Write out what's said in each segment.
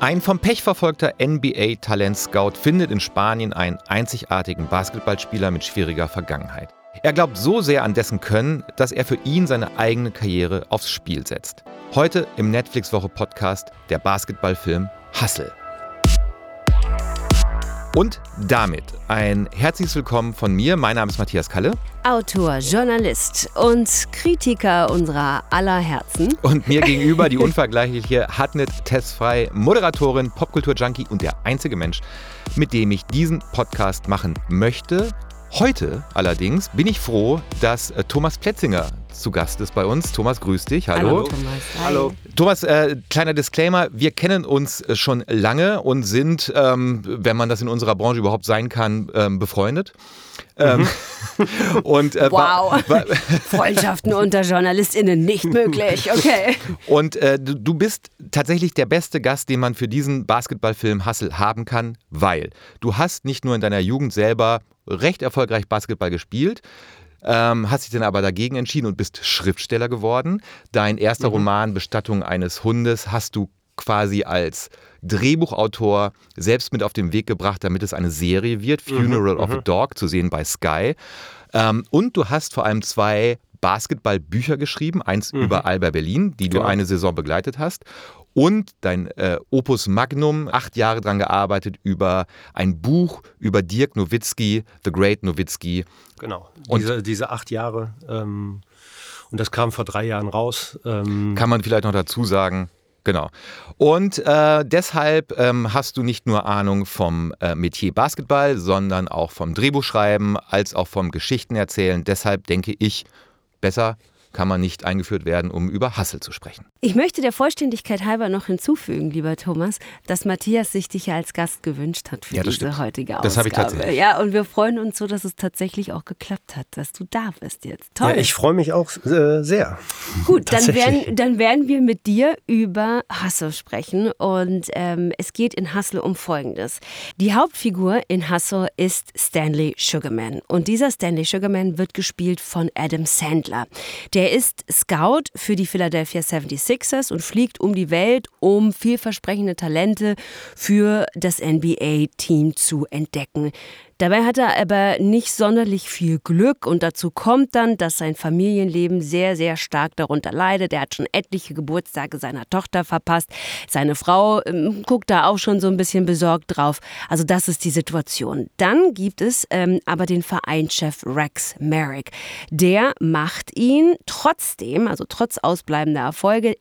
Ein vom Pech verfolgter NBA-Talent-Scout findet in Spanien einen einzigartigen Basketballspieler mit schwieriger Vergangenheit. Er glaubt so sehr an dessen Können, dass er für ihn seine eigene Karriere aufs Spiel setzt. Heute im Netflix-Woche-Podcast der Basketballfilm Hustle. Und damit ein herzliches Willkommen von mir. Mein Name ist Matthias Kalle. Autor, Journalist und Kritiker unserer aller Herzen. Und mir gegenüber die unvergleichliche Hatnet Testfrei, Moderatorin, Popkultur-Junkie und der einzige Mensch, mit dem ich diesen Podcast machen möchte. Heute allerdings bin ich froh, dass äh, Thomas Plätzinger zu Gast ist bei uns. Thomas, grüß dich. Hallo. Hallo Thomas. Hi. Hallo. Thomas, äh, kleiner Disclaimer, wir kennen uns äh, schon lange und sind, ähm, wenn man das in unserer Branche überhaupt sein kann, ähm, befreundet. Ähm, und, äh, Wow. Freundschaften unter JournalistInnen nicht möglich. Okay. Und äh, du bist tatsächlich der beste Gast, den man für diesen Basketballfilm Hustle haben kann, weil du hast nicht nur in deiner Jugend selber recht erfolgreich Basketball gespielt, ähm, hast dich dann aber dagegen entschieden und bist Schriftsteller geworden. Dein erster Roman Bestattung eines Hundes hast du quasi als Drehbuchautor selbst mit auf den Weg gebracht, damit es eine Serie wird, Funeral of a Dog, zu sehen bei Sky. Ähm, und du hast vor allem zwei Basketballbücher geschrieben, eins über Alba Berlin, die du Genau. eine Saison begleitet hast. Und dein äh, Opus Magnum, acht Jahre dran gearbeitet, über ein Buch über Dirk Nowitzki, The Great Nowitzki. Genau. Und- diese, diese acht Jahre. Ähm, und das kam vor drei Jahren raus. Ähm, Kann man vielleicht noch dazu sagen. Genau. Und äh, deshalb ähm, hast du nicht nur Ahnung vom äh, Metier Basketball, sondern auch vom Drehbuchschreiben, als auch vom Geschichtenerzählen. Deshalb denke ich, besser kann man nicht eingeführt werden, um über Hassel zu sprechen. Ich möchte der Vollständigkeit halber noch hinzufügen, lieber Thomas, dass Matthias sich dich ja als Gast gewünscht hat für Ja, diese stimmt. heutige Ausgabe. Das habe ich tatsächlich. Ja, und wir freuen uns so, dass es tatsächlich auch geklappt hat, dass du da bist jetzt. Toll. ja, ich freue mich auch äh, sehr. Gut, dann werden, dann werden wir mit dir über Hustle sprechen. Und ähm, es geht in Hustle um Folgendes. Die Hauptfigur in Hustle ist Stanley Sugarman. Und dieser Stanley Sugarman wird gespielt von Adam Sandler. Der ist Scout für die Philadelphia 76ers und fliegt um die Welt, um vielversprechende Talente für das NBA-Team zu entdecken. Dabei hat er aber nicht sonderlich viel Glück und dazu kommt dann, dass sein Familienleben sehr, sehr stark darunter leidet. Er hat schon etliche Geburtstage seiner Tochter verpasst. Seine Frau ähm, guckt da auch schon so ein bisschen besorgt drauf. Also das ist die Situation. Dann gibt es ähm, aber den Vereinschef Rex Merrick. Der macht ihn trotzdem, also trotz ausbleibender Erfolge,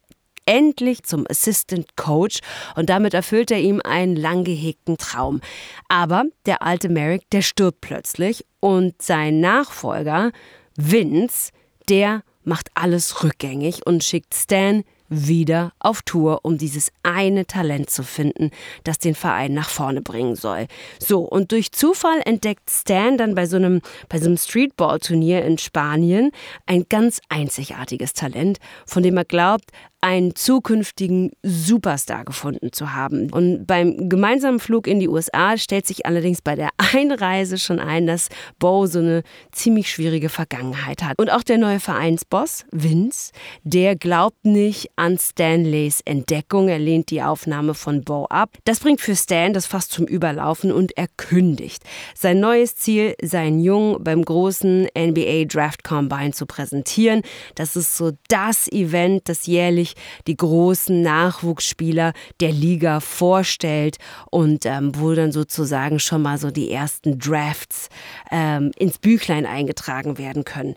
endlich zum Assistant Coach und damit erfüllt er ihm einen lang gehegten Traum. Aber der alte Merrick, der stirbt plötzlich und sein Nachfolger Vince, der macht alles rückgängig und schickt Stan wieder auf Tour, um dieses eine Talent zu finden, das den Verein nach vorne bringen soll. So, und durch Zufall entdeckt Stan dann bei so einem, bei so einem Streetball-Turnier in Spanien ein ganz einzigartiges Talent, von dem er glaubt, einen zukünftigen Superstar gefunden zu haben. Und beim gemeinsamen Flug in die USA stellt sich allerdings bei der Einreise schon ein, dass Bo so eine ziemlich schwierige Vergangenheit hat. Und auch der neue Vereinsboss, Vince, der glaubt nicht an Stanleys Entdeckung. Er lehnt die Aufnahme von Bo ab. Das bringt für Stan das fast zum Überlaufen und er kündigt. Sein neues Ziel, seinen Jungen beim großen NBA Draft Combine zu präsentieren. Das ist so das Event, das jährlich die großen Nachwuchsspieler der Liga vorstellt und ähm, wo dann sozusagen schon mal so die ersten Drafts ähm, ins Büchlein eingetragen werden können.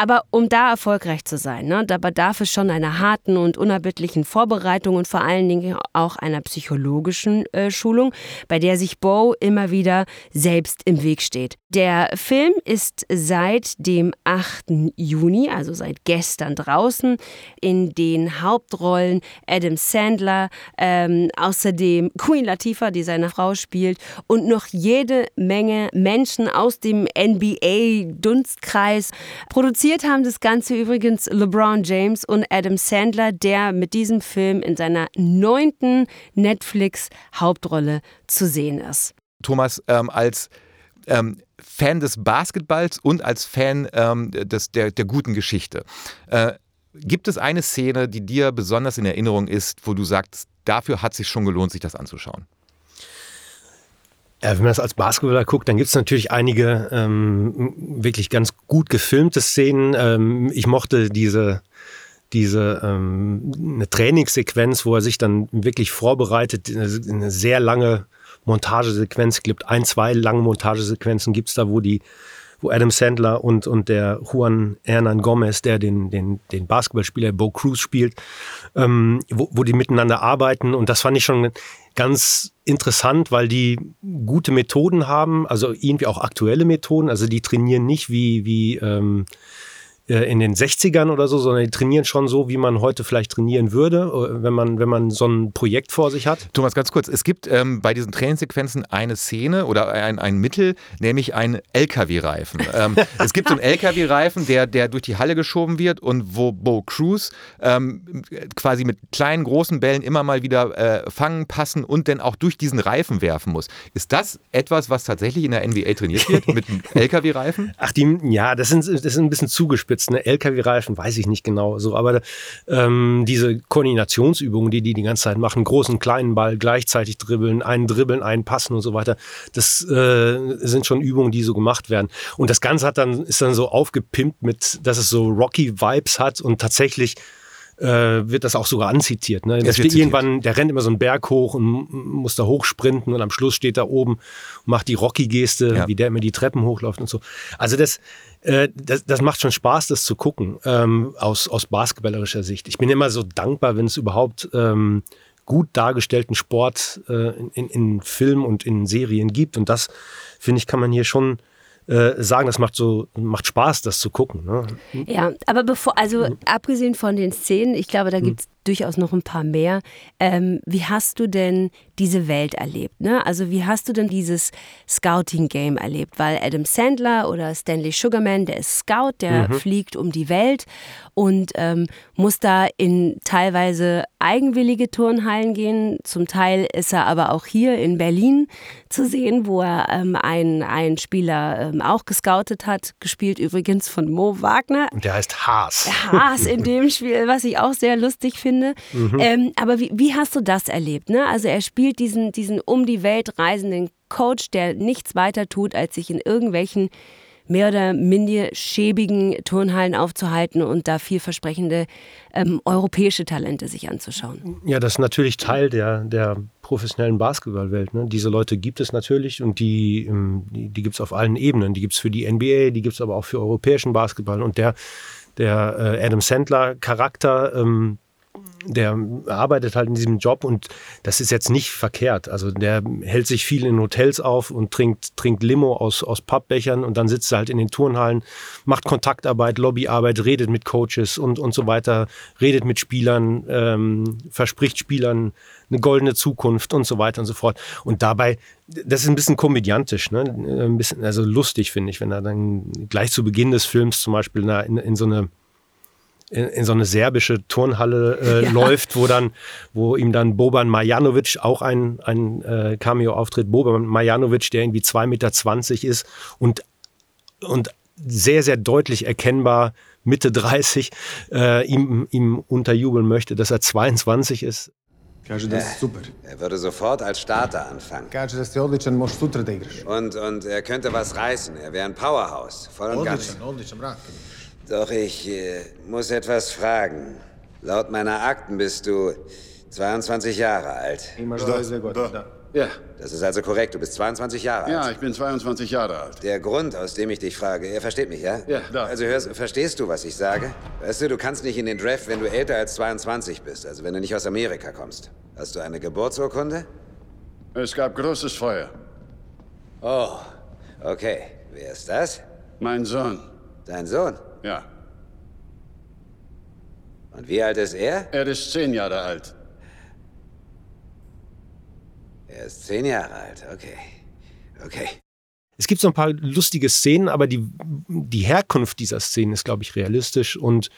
Aber um da erfolgreich zu sein, ne, da bedarf es schon einer harten und unerbittlichen Vorbereitung und vor allen Dingen auch einer psychologischen äh, Schulung, bei der sich Bo immer wieder selbst im Weg steht. Der Film ist seit dem 8. Juni, also seit gestern draußen, in den Hauptrollen Adam Sandler, ähm, außerdem Queen Latifah, die seine Frau spielt, und noch jede Menge Menschen aus dem NBA-Dunstkreis. Produziert haben das Ganze übrigens LeBron James und Adam Sandler, der mit diesem Film in seiner neunten Netflix-Hauptrolle zu sehen ist. Thomas, ähm, als ähm, Fan des Basketballs und als Fan ähm, des, der, der guten Geschichte. Äh, gibt es eine Szene, die dir besonders in Erinnerung ist, wo du sagst, dafür hat es sich schon gelohnt, sich das anzuschauen. Ja, wenn man das als Basketballer guckt, dann gibt es natürlich einige ähm, wirklich ganz gut gefilmte Szenen. Ähm, ich mochte diese, diese ähm, eine Trainingssequenz, wo er sich dann wirklich vorbereitet, eine, sehr lange Montagesequenz gibt. Ein, zwei lange Montagesequenzen gibt es da, wo die wo Adam Sandler und, und der Juan Hernan Gomez, der den, den, den Basketballspieler Bo Cruz spielt, ähm, wo, wo die miteinander arbeiten. Und das fand ich schon ganz interessant, weil die gute Methoden haben, also irgendwie auch aktuelle Methoden. Also die trainieren nicht wie, wie ähm, äh, in den 60ern oder so, sondern die trainieren schon so, wie man heute vielleicht trainieren würde, äh, wenn man, wenn man so ein Projekt vor sich hat. Thomas, ganz kurz, es gibt ähm, bei diesen Trainingssequenzen eine Szene oder ein, ein Mittel, nämlich einen LKW-Reifen. ähm, es gibt so einen LKW-Reifen, der, der durch die Halle geschoben wird und wo Bo Cruz ähm, quasi mit kleinen, großen Bällen immer mal wieder äh, fangen, passen und dann auch durch diesen Reifen werfen muss. Ist das etwas, was tatsächlich in der NBA trainiert wird, mit einem LKW-Reifen? Ach, die, ja, das sind, das sind ein bisschen zugespitzt jetzt eine LKW-Reifen, weiß ich nicht genau so, aber ähm, diese Koordinationsübungen, die die die ganze Zeit machen, großen, kleinen Ball gleichzeitig dribbeln, einen dribbeln, einen passen und so weiter, das äh, sind schon Übungen, die so gemacht werden. Und das Ganze hat dann, ist dann so aufgepimpt mit, dass es so Rocky-Vibes hat und tatsächlich äh, wird das auch sogar anzitiert. Ne? Das steht irgendwann, der rennt immer so einen Berg hoch und muss da hochsprinten und am Schluss steht da oben und macht die Rocky-Geste, ja. wie der immer die Treppen hochläuft und so. Also das, das, das macht schon Spaß, das zu gucken, ähm, aus, aus basketballerischer Sicht. Ich bin immer so dankbar, wenn es überhaupt ähm, gut dargestellten Sport äh, in, in Film und in Serien gibt. Und das, finde ich, kann man hier schon äh, sagen, das macht so macht Spaß, das zu gucken. Ne? Ja, aber bevor, also mhm. abgesehen von den Szenen, ich glaube, da gibt es durchaus noch ein paar mehr. Ähm, wie hast du denn diese Welt erlebt? Ne? Also wie hast du denn dieses Scouting-Game erlebt? Weil Adam Sandler oder Stanley Sugarman, der ist Scout, der mhm. fliegt um die Welt und ähm, muss da in teilweise eigenwillige Turnhallen gehen. Zum Teil ist er aber auch hier in Berlin zu sehen, wo er ähm, einen, einen Spieler ähm, auch gescoutet hat, gespielt übrigens von Mo Wagner. Und der heißt Haas. Haas in dem Spiel, was ich auch sehr lustig finde finde. Mhm. Ähm, aber wie, wie, hast du das erlebt? Ne? Also er spielt diesen, diesen um die Welt reisenden Coach, der nichts weiter tut, als sich in irgendwelchen mehr oder minder schäbigen Turnhallen aufzuhalten und da vielversprechende ähm, europäische Talente sich anzuschauen. Ja, das ist natürlich Teil der, der professionellen Basketballwelt. Ne? Diese Leute gibt es natürlich und die, ähm, die, die gibt es auf allen Ebenen. Die gibt es für die NBA, die gibt es aber auch für europäischen Basketball. Und der, der äh, Adam Sandler-Charakter, ähm, der arbeitet halt in diesem Job und das ist jetzt nicht verkehrt. Also der hält sich viel in Hotels auf und trinkt, trinkt Limo aus, aus Pappbechern und dann sitzt er halt in den Turnhallen, macht Kontaktarbeit, Lobbyarbeit, redet mit Coaches und, und so weiter, redet mit Spielern, ähm, verspricht Spielern eine goldene Zukunft und so weiter und so fort. Und dabei, das ist ein bisschen komödiantisch, ne? ein bisschen, also lustig finde ich, wenn er dann gleich zu Beginn des Films zum Beispiel in, in so eine in, in so eine serbische Turnhalle äh, ja. läuft, wo dann, wo ihm dann Boban Marjanovic auch ein, ein äh, Cameo-Auftritt, Boban Marjanovic, der irgendwie 2,20 Meter ist und, und sehr, sehr deutlich erkennbar Mitte 30 äh, ihm, ihm unterjubeln möchte, dass er 22 ist. Er würde sofort als Starter anfangen. Und, und er könnte was reißen. Er wäre ein Powerhouse. Voll und ganz. Doch ich äh, muss etwas fragen. Laut meiner Akten bist du 22 Jahre alt. Ja. Das ist also korrekt, du bist 22 Jahre alt. Ja, ich bin 22 Jahre alt. Der Grund, aus dem ich dich frage, er versteht mich, ja? Ja. Da. Also hörst, verstehst du, was ich sage? Weißt du, du kannst nicht in den Draft, wenn du älter als 22 bist, also wenn du nicht aus Amerika kommst. Hast du eine Geburtsurkunde? Es gab großes Feuer. Oh, okay. Wer ist das? Mein Sohn. Dein Sohn? Ja. Und wie alt ist er? Er ist zehn Jahre alt. Er ist zehn Jahre alt, okay. Okay. Es gibt so ein paar lustige Szenen, aber die, die Herkunft dieser Szenen ist, glaube ich, realistisch. Und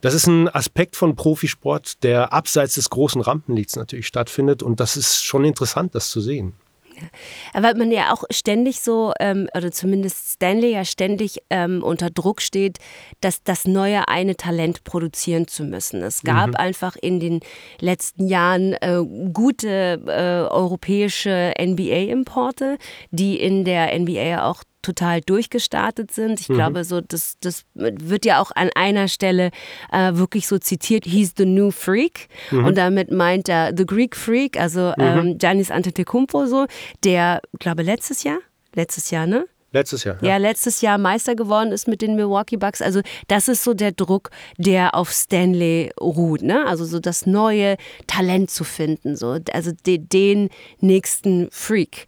das ist ein Aspekt von Profisport, der abseits des großen Rampenlichts natürlich stattfindet. Und das ist schon interessant, das zu sehen. Weil man ja auch ständig so, ähm, oder zumindest Stanley ja ständig ähm, unter Druck steht, dass das neue eine Talent produzieren zu müssen. Es gab mhm. einfach in den letzten Jahren äh, gute äh, europäische NBA-Importe, die in der NBA auch total durchgestartet sind. Ich mhm. glaube, so das, das wird ja auch an einer Stelle äh, wirklich so zitiert, he's the new freak. Mhm. Und damit meint er the Greek Freak, also mhm. ähm, Giannis Antetokounmpo so, der, glaube letztes Jahr, letztes Jahr, ne? Letztes Jahr. Ja. ja. letztes Jahr Meister geworden ist mit den Milwaukee Bucks. Also das ist so der Druck, der auf Stanley ruht. Ne? Also so das neue Talent zu finden. So. Also de, den nächsten Freak.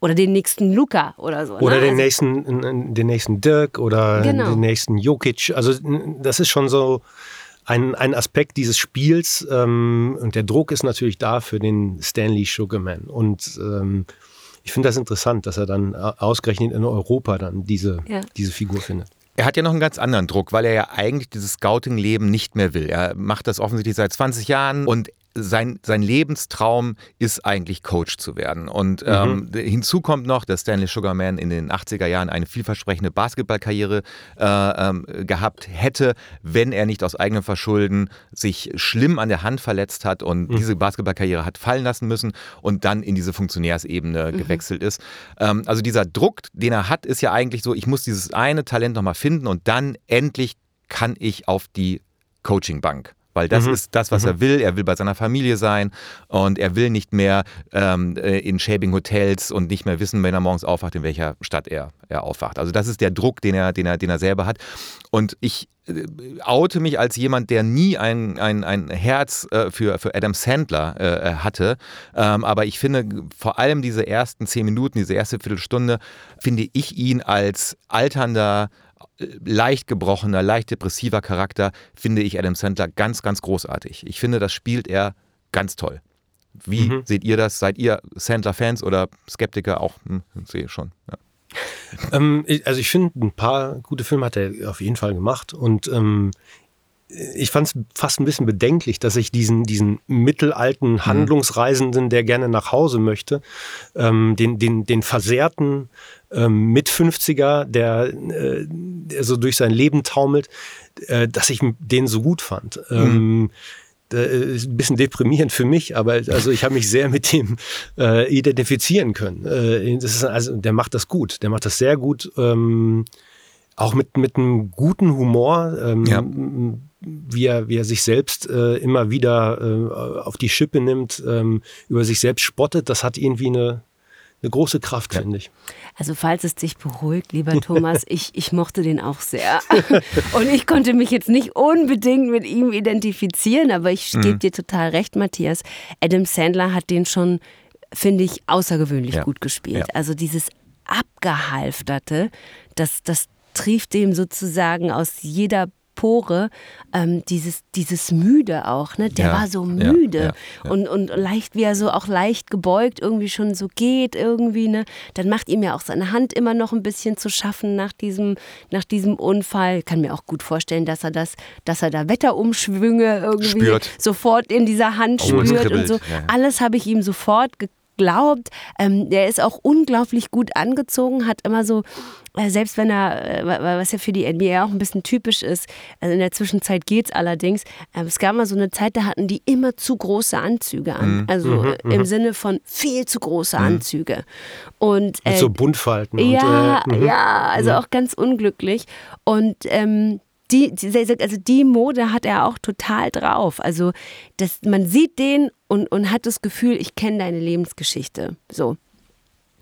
Oder den nächsten Luca oder so. Oder ne? den, also, nächsten, den nächsten Dirk oder genau. den nächsten Jokic. Also das ist schon so ein, ein Aspekt dieses Spiels. Ähm, und der Druck ist natürlich da für den Stanley Sugarman. Und ähm, ich finde das interessant, dass er dann ausgerechnet in Europa dann diese, ja. diese Figur findet. Er hat ja noch einen ganz anderen Druck, weil er ja eigentlich dieses Scouting-Leben nicht mehr will. Er macht das offensichtlich seit 20 Jahren und sein, sein Lebenstraum ist eigentlich Coach zu werden. Und mhm. ähm, hinzu kommt noch, dass Stanley Sugarman in den 80er Jahren eine vielversprechende Basketballkarriere äh, ähm, gehabt hätte, wenn er nicht aus eigenem Verschulden sich schlimm an der Hand verletzt hat und mhm. diese Basketballkarriere hat fallen lassen müssen und dann in diese Funktionärsebene mhm. gewechselt ist. Ähm, also dieser Druck, den er hat, ist ja eigentlich so, ich muss dieses eine Talent nochmal finden und dann endlich kann ich auf die Coachingbank weil das mhm. ist das, was mhm. er will. Er will bei seiner Familie sein und er will nicht mehr ähm, äh, in schäbigen Hotels und nicht mehr wissen, wenn er morgens aufwacht, in welcher Stadt er, er aufwacht. Also das ist der Druck, den er, den er, den er selber hat. Und ich äh, oute mich als jemand, der nie ein, ein, ein Herz äh, für, für Adam Sandler äh, hatte. Ähm, aber ich finde vor allem diese ersten zehn Minuten, diese erste Viertelstunde, finde ich ihn als alternder leicht gebrochener, leicht depressiver Charakter finde ich Adam Sandler ganz, ganz großartig. Ich finde, das spielt er ganz toll. Wie mhm. seht ihr das? Seid ihr Sandler-Fans oder Skeptiker auch? Hm, sehe schon. Ja. Ähm, also ich finde, ein paar gute Filme hat er auf jeden Fall gemacht und ähm, ich fand es fast ein bisschen bedenklich, dass ich diesen, diesen mittelalten mhm. Handlungsreisenden, der gerne nach Hause möchte, ähm, den, den, den versehrten ähm, mit 50er, der, äh, der so durch sein Leben taumelt, äh, dass ich den so gut fand. Mhm. Ähm, ist ein bisschen deprimierend für mich, aber also ich habe mich sehr mit dem äh, identifizieren können. Äh, das ist also, der macht das gut, der macht das sehr gut, ähm, auch mit mit einem guten Humor. Ähm, ja wie er, wie er sich selbst äh, immer wieder äh, auf die Schippe nimmt, ähm, über sich selbst spottet, das hat irgendwie eine, eine große Kraft, ja. finde ich. Also falls es dich beruhigt, lieber Thomas, ich, ich mochte den auch sehr. Und ich konnte mich jetzt nicht unbedingt mit ihm identifizieren, aber ich gebe mhm. dir total recht, Matthias. Adam Sandler hat den schon, finde ich, außergewöhnlich ja. gut gespielt. Ja. Also dieses Abgehalfterte, das, das trieft dem sozusagen aus jeder Pore, ähm, dieses, dieses Müde auch, ne? Der ja, war so müde ja, ja, Und, und leicht, wie er so auch leicht gebeugt irgendwie schon so geht irgendwie, ne? Dann macht ihm ja auch seine Hand immer noch ein bisschen zu schaffen nach diesem, nach diesem Unfall. Ich kann mir auch gut vorstellen, dass er das, dass er da Wetterumschwünge irgendwie spürt. sofort in dieser Hand oh, spürt und so. Alles habe ich ihm sofort gekriegt glaubt. Ähm, der ist auch unglaublich gut angezogen, hat immer so, äh, selbst wenn er, äh, was ja für die NBA auch ein bisschen typisch ist, also in der Zwischenzeit geht es allerdings, äh, es gab mal so eine Zeit, da hatten die immer zu große Anzüge an. Mhm. Also mhm, äh, im mhm. Sinne von viel zu große mhm. Anzüge. Und, Mit so Buntfalten. Ja, und, äh, mhm. ja, also mhm. auch ganz unglücklich. Und ähm, die, also die Mode hat er auch total drauf. Also das, man sieht den und, und hat das Gefühl, ich kenne deine Lebensgeschichte. So.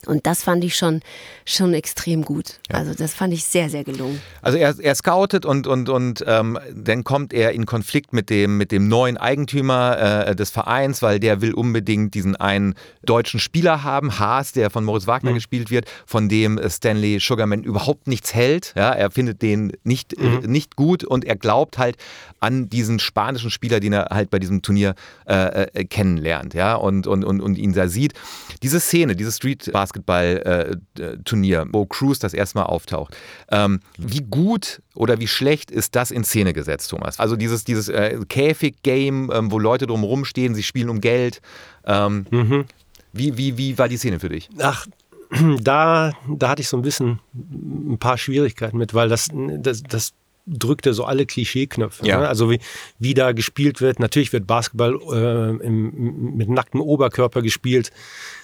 Und das fand ich schon, schon extrem gut. Ja. Also das fand ich sehr, sehr gelungen. Also er, er scoutet und, und, und ähm, dann kommt er in Konflikt mit dem, mit dem neuen Eigentümer äh, des Vereins, weil der will unbedingt diesen einen deutschen Spieler haben, Haas, der von Moritz Wagner mhm. gespielt wird, von dem Stanley Sugarman überhaupt nichts hält. Ja, er findet den nicht, äh, mhm. äh, nicht gut und er glaubt halt an diesen spanischen Spieler, den er halt bei diesem Turnier äh, äh kennenlernt ja, und, und, und, und ihn da sieht. Diese Szene, dieses Street Basketball, Basketball-Turnier, äh, wo Cruz das erstmal auftaucht. Ähm, wie gut oder wie schlecht ist das in Szene gesetzt, Thomas? Also dieses, dieses äh, Käfig-Game, ähm, wo Leute drumherum stehen, sie spielen um Geld. Ähm, mhm. Wie, wie, wie war die Szene für dich? Ach, da, da hatte ich so ein bisschen ein paar Schwierigkeiten mit, weil das, das, das drückte so alle Klischeeknöpfe. Ja. Ne? Also wie, wie da gespielt wird. Natürlich wird Basketball äh, im, mit nacktem Oberkörper gespielt.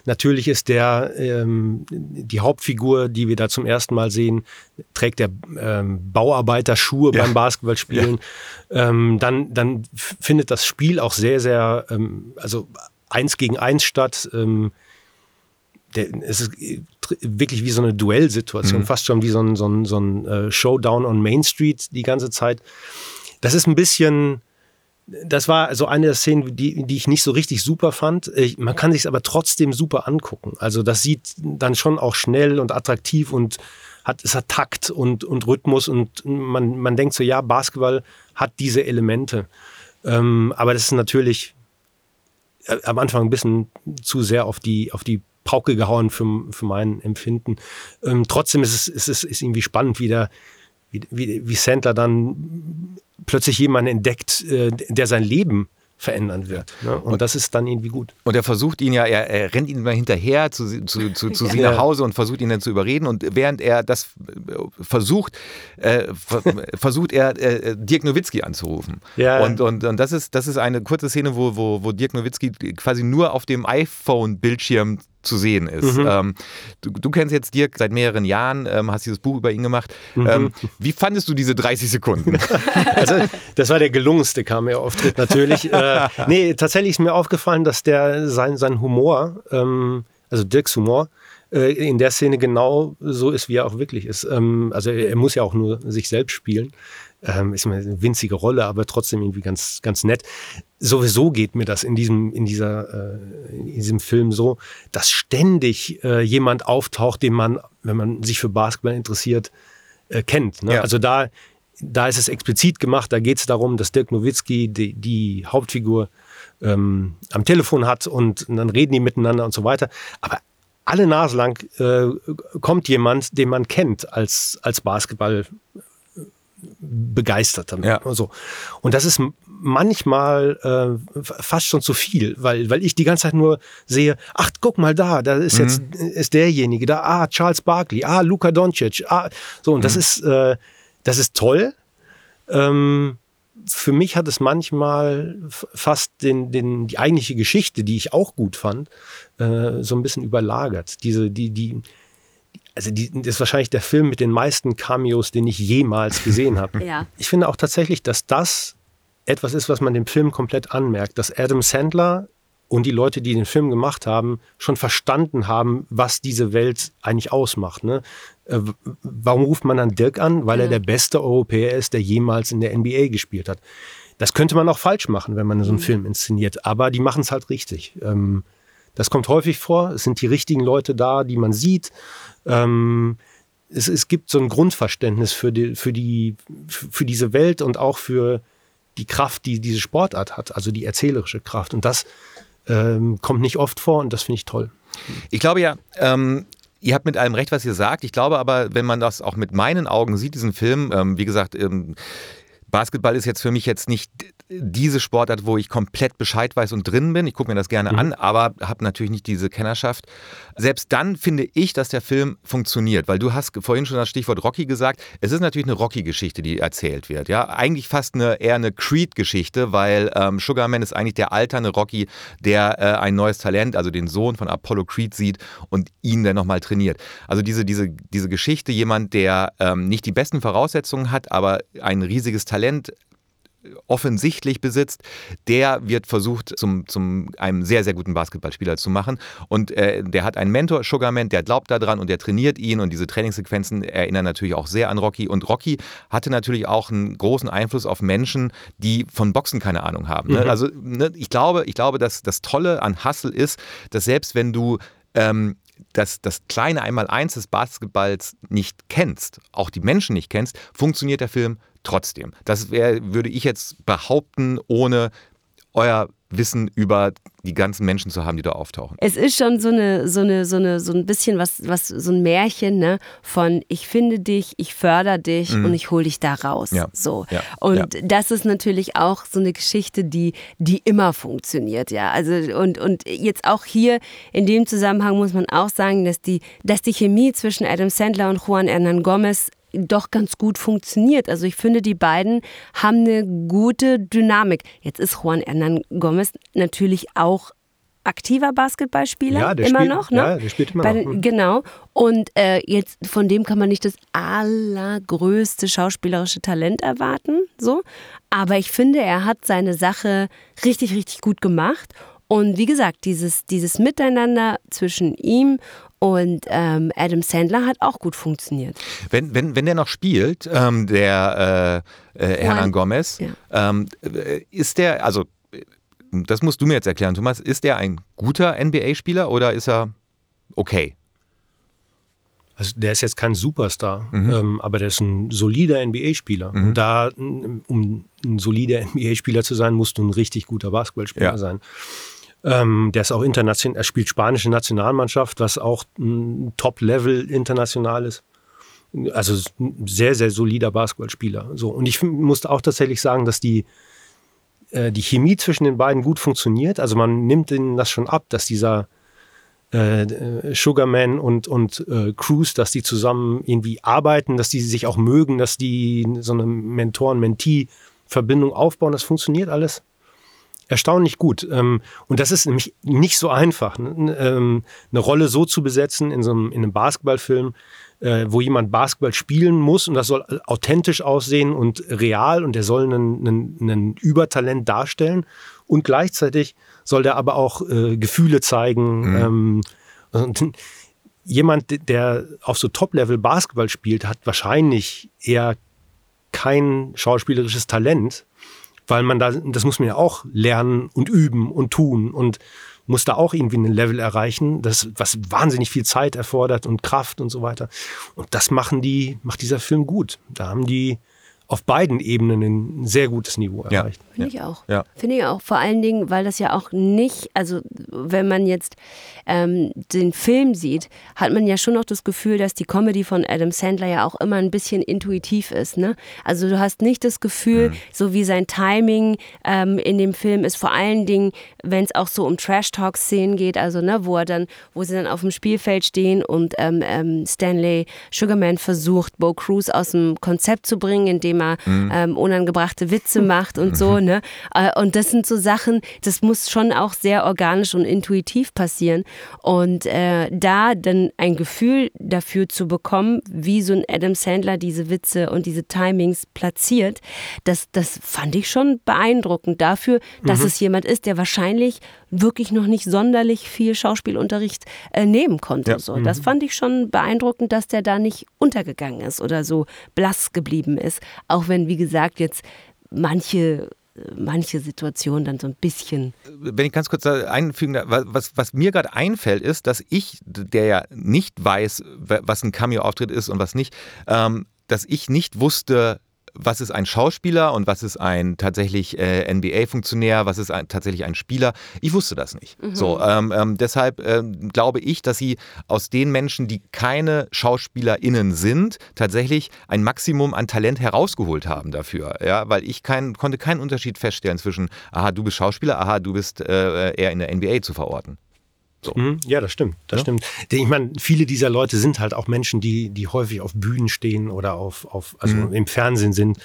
Natürlich ist der ähm, die Hauptfigur, die wir da zum ersten Mal sehen, trägt der ähm, Bauarbeiter Schuhe ja. beim Basketballspielen. Ja. Ähm, dann, dann findet das Spiel auch sehr, sehr, ähm, also eins gegen eins statt. Ähm, der, es ist wirklich wie so eine Duellsituation, mhm. fast schon wie so ein, so ein, so ein äh, Showdown on Main Street die ganze Zeit. Das ist ein bisschen, das war so eine der Szenen, die, die ich nicht so richtig super fand. Ich, man kann sich aber trotzdem super angucken. Also das sieht dann schon auch schnell und attraktiv und hat, es hat Takt und, und Rhythmus und man, man denkt so, ja, Basketball hat diese Elemente. Ähm, aber das ist natürlich äh, am Anfang ein bisschen zu sehr auf die, auf die Pauke gehauen für, für mein Empfinden. Ähm, trotzdem ist es, ist es ist irgendwie spannend, wie, der, wie, wie, wie Sandler dann plötzlich jemanden entdeckt, äh, der sein Leben verändern wird. Ne? Und, und, das ist dann irgendwie gut. Und er versucht ihn ja, er, er rennt ihn mal hinterher zu, zu, zu, zu ja. sie nach Hause und versucht ihn dann zu überreden. Und während er das äh, versucht, äh, versucht er äh, Dirk Nowitzki anzurufen. Ja. Und, und, und das, ist, das ist eine kurze Szene, wo, wo, wo Dirk Nowitzki quasi nur auf dem iPhone-Bildschirm zu sehen ist. Mhm. Ähm, du, du, kennst jetzt Dirk seit mehreren Jahren, ähm, hast dieses Buch über ihn gemacht. Mhm. Ähm, wie fandest du diese 30 Sekunden? also, das war der gelungenste Cameo-Auftritt natürlich. äh, nee, tatsächlich ist mir aufgefallen, dass der sein, sein Humor, ähm, also Dirks Humor, äh, in der Szene genau so ist, wie er auch wirklich ist. Ähm, also er, er muss ja auch nur sich selbst spielen. Ähm, ist eine winzige Rolle, aber trotzdem irgendwie ganz, ganz nett. Sowieso geht mir das in diesem, in dieser, äh, in diesem Film so, dass ständig äh, jemand auftaucht, den man, wenn man sich für Basketball interessiert, äh, kennt. Ne? Ja. Also da, da ist es explizit gemacht, da geht es darum, dass Dirk Nowitzki die, die Hauptfigur ähm, am Telefon hat und, und dann reden die miteinander und so weiter. Aber alle Nase lang äh, kommt jemand, den man kennt als, als Basketball begeistert. Ja. So. Und das ist manchmal äh, fast schon zu viel, weil, weil ich die ganze Zeit nur sehe, ach, guck mal da, da ist mhm. jetzt ist derjenige, da, ah, Charles Barkley, ah, Luka Doncic, ah, so, und mhm. das ist, äh, das ist toll. Ähm, für mich hat es manchmal fast den, den, die eigentliche Geschichte, die ich auch gut fand, äh, so ein bisschen überlagert. Diese, die, die, also die, das ist wahrscheinlich der Film mit den meisten Cameos, den ich jemals gesehen habe. ja. Ich finde auch tatsächlich, dass das etwas ist, was man dem Film komplett anmerkt, dass Adam Sandler und die Leute, die den Film gemacht haben, schon verstanden haben, was diese Welt eigentlich ausmacht. Ne? Äh, warum ruft man dann Dirk an? Weil ja. er der beste Europäer ist, der jemals in der NBA gespielt hat. Das könnte man auch falsch machen, wenn man so einen mhm. Film inszeniert, aber die machen es halt richtig. Ähm, das kommt häufig vor. Es sind die richtigen Leute da, die man sieht. Ähm, es, es, gibt so ein Grundverständnis für, die, für, die, für diese Welt und auch für die Kraft, die diese Sportart hat, also die erzählerische Kraft. Und das ähm, kommt nicht oft vor und das finde ich toll. Ich glaube ja, ähm, Ihr habt mit allem recht, was ihr sagt. Ich glaube aber, wenn man das auch mit meinen Augen sieht, diesen Film, ähm, wie gesagt, ähm, Basketball ist jetzt für mich jetzt nicht diese Sportart, wo ich komplett Bescheid weiß und drin bin. Ich gucke mir das gerne mhm. an, aber habe natürlich nicht diese Kennerschaft. Selbst dann finde ich, dass der Film funktioniert, weil du hast vorhin schon das Stichwort Rocky gesagt. Es ist natürlich eine Rocky-Geschichte, die erzählt wird. Ja, eigentlich fast eine eher eine Creed-Geschichte, weil ähm, Sugarman ist eigentlich der alterne Rocky, der äh, ein neues Talent, also den Sohn von Apollo Creed sieht und ihn dann nochmal trainiert. Also diese, diese, diese Geschichte, jemand, der ähm, nicht die besten Voraussetzungen hat, aber ein riesiges Talent offensichtlich besitzt, der wird versucht, zum, zum einem sehr, sehr guten Basketballspieler zu machen. Und äh, der hat einen Mentor, Sugarman, der glaubt daran und der trainiert ihn. Und diese Trainingssequenzen erinnern natürlich auch sehr an Rocky. Und Rocky hatte natürlich auch einen großen Einfluss auf Menschen, die von Boxen keine Ahnung haben. Ne? Mhm. Also ne, ich glaube, ich glaube, dass das Tolle an Hustle ist, dass selbst wenn du ähm, das, das kleine Einmaleins des Basketballs nicht kennst, auch die Menschen nicht kennst, funktioniert der Film trotzdem. Das wär, würde ich jetzt behaupten, ohne euer Wissen über die ganzen Menschen zu haben, die da auftauchen. Es ist schon so eine, so eine, so eine, so ein bisschen was, was, so ein Märchen, ne? Von ich finde dich, ich fördere dich mhm. und ich hole dich da raus. Ja. So. Ja. Und ja. das ist natürlich auch so eine Geschichte, die, die immer funktioniert, ja. Also und, und jetzt auch hier in dem Zusammenhang muss man auch sagen, dass die, dass die Chemie zwischen Adam Sandler und Juan Hernan Gomez doch ganz gut funktioniert. Also ich finde, die beiden haben eine gute Dynamik. Jetzt ist Juan Hernan Gomez natürlich auch aktiver Basketballspieler, ja, der immer spielt, noch, ne? Ja, der spielt immer Bei, noch. Genau. Und äh, jetzt von dem kann man nicht das allergrößte schauspielerische Talent erwarten, so. Aber ich finde, er hat seine Sache richtig, richtig gut gemacht. Und wie gesagt, dieses, dieses Miteinander zwischen ihm und ähm, Adam Sandler hat auch gut funktioniert. Wenn, wenn, wenn der noch spielt, ähm, der äh, äh, Hernan Gomez, ja. ähm, äh, ist der, also das musst du mir jetzt erklären, Thomas, ist der ein guter NBA-Spieler oder ist er okay? Also der ist jetzt kein Superstar, mhm. ähm, aber der ist ein solider NBA-Spieler. Mhm. Und da, um ein solider NBA-Spieler zu sein, musst du ein richtig guter Basketballspieler ja. sein. Ähm, der ist auch international, er spielt spanische Nationalmannschaft, was auch ein Top-Level international ist. Also sehr, sehr solider Basketballspieler. So. Und ich musste auch tatsächlich sagen, dass die, äh, die Chemie zwischen den beiden gut funktioniert. Also man nimmt ihnen das schon ab, dass dieser äh, Sugarman und, und äh, Cruz, dass die zusammen irgendwie arbeiten, dass die sich auch mögen, dass die so eine Mentor-Mentee-Verbindung aufbauen. Das funktioniert alles erstaunlich gut. Ähm, und das ist nämlich nicht so einfach, ne? ähm, eine Rolle so zu besetzen in so einem, in einem Basketballfilm, äh, wo jemand Basketball spielen muss und das soll authentisch aussehen und real und der soll einen, einen, einen Übertalent darstellen und gleichzeitig soll der aber auch äh, Gefühle zeigen. Mhm. Ähm, jemand, der auf so Top-Level Basketball spielt, hat wahrscheinlich eher kein schauspielerisches Talent, weil man da, das muss man ja auch lernen und üben und tun und muss da auch irgendwie ein Level erreichen, das, was wahnsinnig viel Zeit erfordert und Kraft und so weiter. Und das machen die, macht dieser Film gut. Da haben die auf beiden Ebenen ein sehr gutes Niveau erreicht. Ja, Finde ich auch. Ja. Finde ich auch. Vor allen Dingen, weil das ja auch nicht, also wenn man jetzt ähm, den Film sieht, hat man ja schon noch das Gefühl, dass die Comedy von Adam Sandler ja auch immer ein bisschen intuitiv ist. Ne? Also du hast nicht das Gefühl, mhm. so wie sein Timing ähm, in dem Film ist, vor allen Dingen, wenn es auch so um Trash-Talk-Szenen geht, also ne, wo er dann, wo sie dann auf dem Spielfeld stehen und ähm, ähm Stanley Sugarman versucht, Bo Cruz aus dem Konzept zu bringen, indem er mhm. ähm, unangebrachte Witze macht und so. Mhm. Ne? Äh, und das sind so Sachen, das muss schon auch sehr organisch und intuitiv passieren. Und äh, da dann ein Gefühl dafür zu bekommen, wie so ein Adam Sandler diese Witze und diese Timings platziert, das, das fand ich schon beeindruckend dafür, dass mhm. es jemand ist, der wahrscheinlich wirklich noch nicht sonderlich viel Schauspielunterricht äh, nehmen konnte. Ja. So. Das mhm. fand ich schon beeindruckend, dass der da nicht untergegangen ist oder so blass geblieben ist. Auch wenn, wie gesagt, jetzt manche manche Situationen dann so ein bisschen. Wenn ich ganz kurz einfügen was, was mir gerade einfällt, ist, dass ich, der ja nicht weiß, was ein Cameo-Auftritt ist und was nicht, ähm, dass ich nicht wusste, was ist ein Schauspieler und was ist ein tatsächlich äh, NBA-Funktionär, was ist ein, tatsächlich ein Spieler. Ich wusste das nicht. Mhm. So, ähm, ähm, deshalb ähm, glaube ich, dass sie aus den Menschen, die keine SchauspielerInnen sind, tatsächlich ein Maximum an Talent herausgeholt haben dafür. Ja, weil ich kein, konnte keinen Unterschied feststellen zwischen, aha, du bist Schauspieler, aha, du bist äh, eher in der NBA zu verorten. So. Mhm, ja, das stimmt. Das ja? stimmt. Ich meine, viele dieser Leute sind halt auch Menschen, die, die häufig auf Bühnen stehen oder auf, auf also mhm. im Fernsehen sind.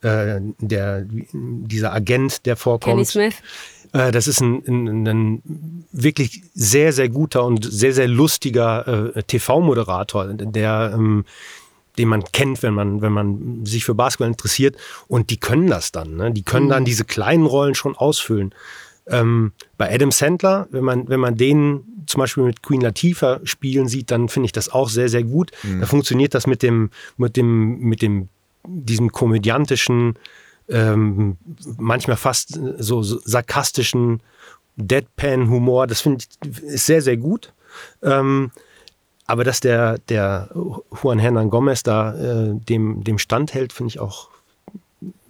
Äh, der, dieser Agent, der vorkommt. Kenny Smith. Äh, das ist ein, ein, ein, wirklich sehr, sehr guter und sehr, sehr lustiger äh, TV-Moderator, der ähm, den man kennt, wenn man, wenn man sich für Basketball interessiert. Und die können das dann. Ne? Die können mhm. dann diese kleinen Rollen schon ausfüllen. Ähm, bei Adam Sandler, wenn man, wenn man den zum Beispiel mit Queen Latifah spielen sieht, dann finde ich das auch sehr, sehr gut. Mhm. Da funktioniert das mit dem, mit dem, mit dem, diesem komödiantischen, ähm, manchmal fast so, so sarkastischen Deadpan-Humor. Das finde ich ist sehr, sehr gut. Ähm, aber dass der, der Juan Hernan Gomez da äh, dem, dem standhält, finde ich auch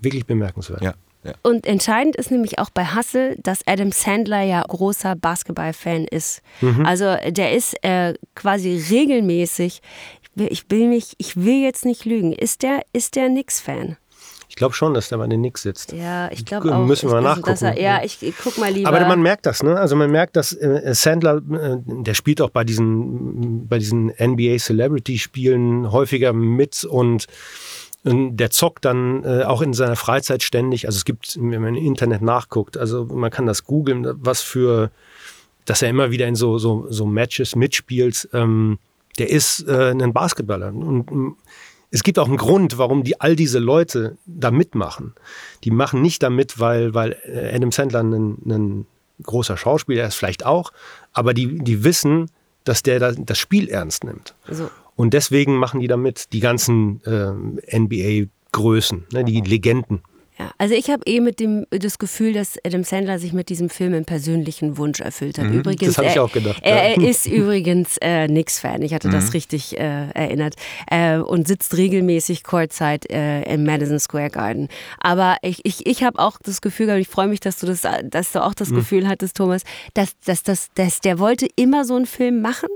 wirklich bemerkenswert. Ja. Ja. Und entscheidend ist nämlich auch bei Hustle, dass Adam Sandler ja großer Basketball-Fan ist. Mhm. Also der ist äh, quasi regelmäßig, ich will, mich, ich will jetzt nicht lügen, ist der, ist der Knicks-Fan? Ich glaube schon, dass der bei den Knicks sitzt. Ja, ich glaube auch. Müssen wir mal nachgucken. Er, ja, ich, ich, guck mal lieber. Aber man merkt das, ne? Also man merkt, dass äh, Sandler, äh, der spielt auch bei diesen, bei diesen NBA Celebrity Spielen häufiger mit und der zockt dann äh, auch in seiner Freizeit ständig. Also es gibt, wenn man im Internet nachguckt, also man kann das googeln, was für, dass er immer wieder in so, so, so Matches mitspielt. Ähm, der ist äh, ein Basketballer. Und es gibt auch einen Grund, warum die all diese Leute da mitmachen. Die machen nicht damit, weil, weil Adam Sandler ein, ein großer Schauspieler ist, vielleicht auch, aber die, die wissen, dass der das Spiel ernst nimmt. Also. Und deswegen machen die da mit, die ganzen äh, NBA-Größen, ne, die Legenden. Ja, also ich habe eh mit dem das Gefühl, dass Adam Sandler sich mit diesem Film einen persönlichen Wunsch erfüllt hat. Mhm, übrigens, das habe ich auch gedacht. Er, er ist übrigens äh, Nix-Fan. Ich hatte mhm. das richtig äh, erinnert äh, und sitzt regelmäßig Courtside äh, im Madison Square Garden. Aber ich, ich, ich habe auch das Gefühl, ich freue mich, dass du das, dass du auch das mhm. Gefühl hattest, Thomas, dass, dass, dass, dass der wollte immer so einen Film machen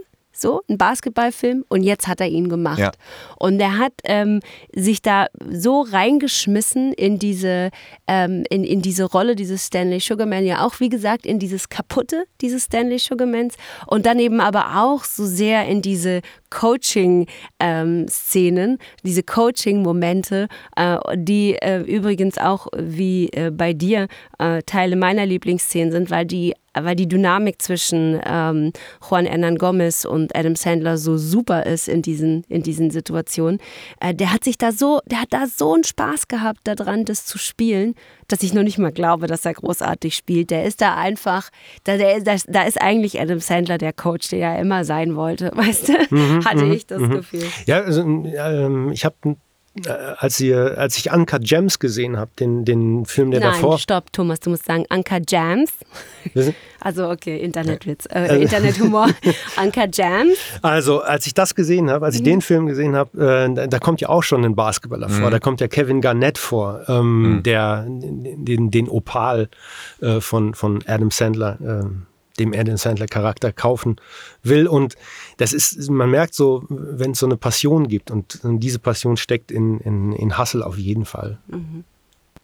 so, ein Basketballfilm und jetzt hat er ihn gemacht. Ja. Und er hat ähm, sich da so reingeschmissen in diese, ähm, in, in diese Rolle dieses Stanley Sugarman, ja auch wie gesagt in dieses Kaputte dieses Stanley Sugarmans und dann eben aber auch so sehr in diese Coaching-Szenen, ähm, diese Coaching-Momente, äh, die äh, übrigens auch wie äh, bei dir äh, Teile meiner Lieblingsszenen sind, weil die weil die Dynamik zwischen ähm, Juan Hernan Gomez und Adam Sandler so super ist in diesen, in diesen Situationen. Äh, der hat sich da so, der hat da so einen Spaß gehabt daran, das zu spielen, dass ich noch nicht mal glaube, dass er großartig spielt. Der ist da einfach, da, der, da, da ist eigentlich Adam Sandler der Coach, der er immer sein wollte, weißt du? Mhm, Hatte mhm, ich das mhm. Gefühl. Ja, also, äh, ich habe als, ihr, als ich Anka Gems gesehen habe, den, den Film, der Nein, davor. Stopp, Thomas, du musst sagen Anka Jams. Also okay, Internetwitz, äh, also Internethumor. Anka Jams. Also als ich das gesehen habe, als ich mhm. den Film gesehen habe, äh, da, da, kommt ja auch schon ein Basketballer mhm. vor. Da kommt ja Kevin Garnett vor, ähm, mhm. der den, den Opal äh, von, von Adam Sandler ähm, dem er den Sandler-Charakter kaufen will. Und das ist, man merkt so, wenn es so eine Passion gibt und diese Passion steckt in, in, in Hustle auf jeden Fall. Mhm.